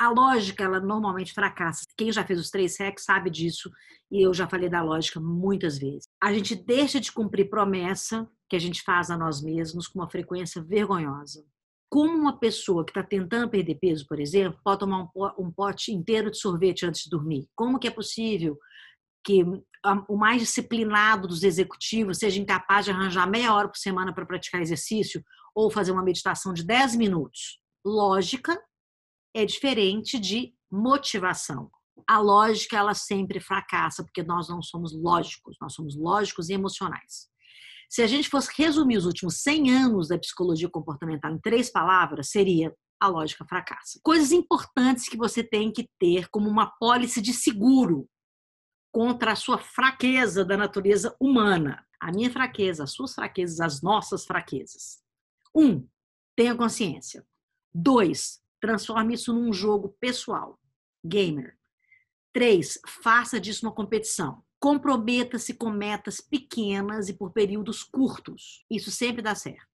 A lógica, ela normalmente fracassa. Quem já fez os três hacks sabe disso, e eu já falei da lógica muitas vezes. A gente deixa de cumprir promessa que a gente faz a nós mesmos com uma frequência vergonhosa. Como uma pessoa que está tentando perder peso, por exemplo, pode tomar um pote inteiro de sorvete antes de dormir? Como que é possível que o mais disciplinado dos executivos seja incapaz de arranjar meia hora por semana para praticar exercício ou fazer uma meditação de 10 minutos? Lógica é diferente de motivação. A lógica ela sempre fracassa porque nós não somos lógicos, nós somos lógicos e emocionais. Se a gente fosse resumir os últimos 100 anos da psicologia comportamental em três palavras, seria a lógica fracassa. Coisas importantes que você tem que ter como uma pólice de seguro contra a sua fraqueza da natureza humana. A minha fraqueza, as suas fraquezas, as nossas fraquezas. Um, tenha consciência. Dois, Transforme isso num jogo pessoal, gamer. Três, faça disso uma competição. Comprometa-se com metas pequenas e por períodos curtos. Isso sempre dá certo.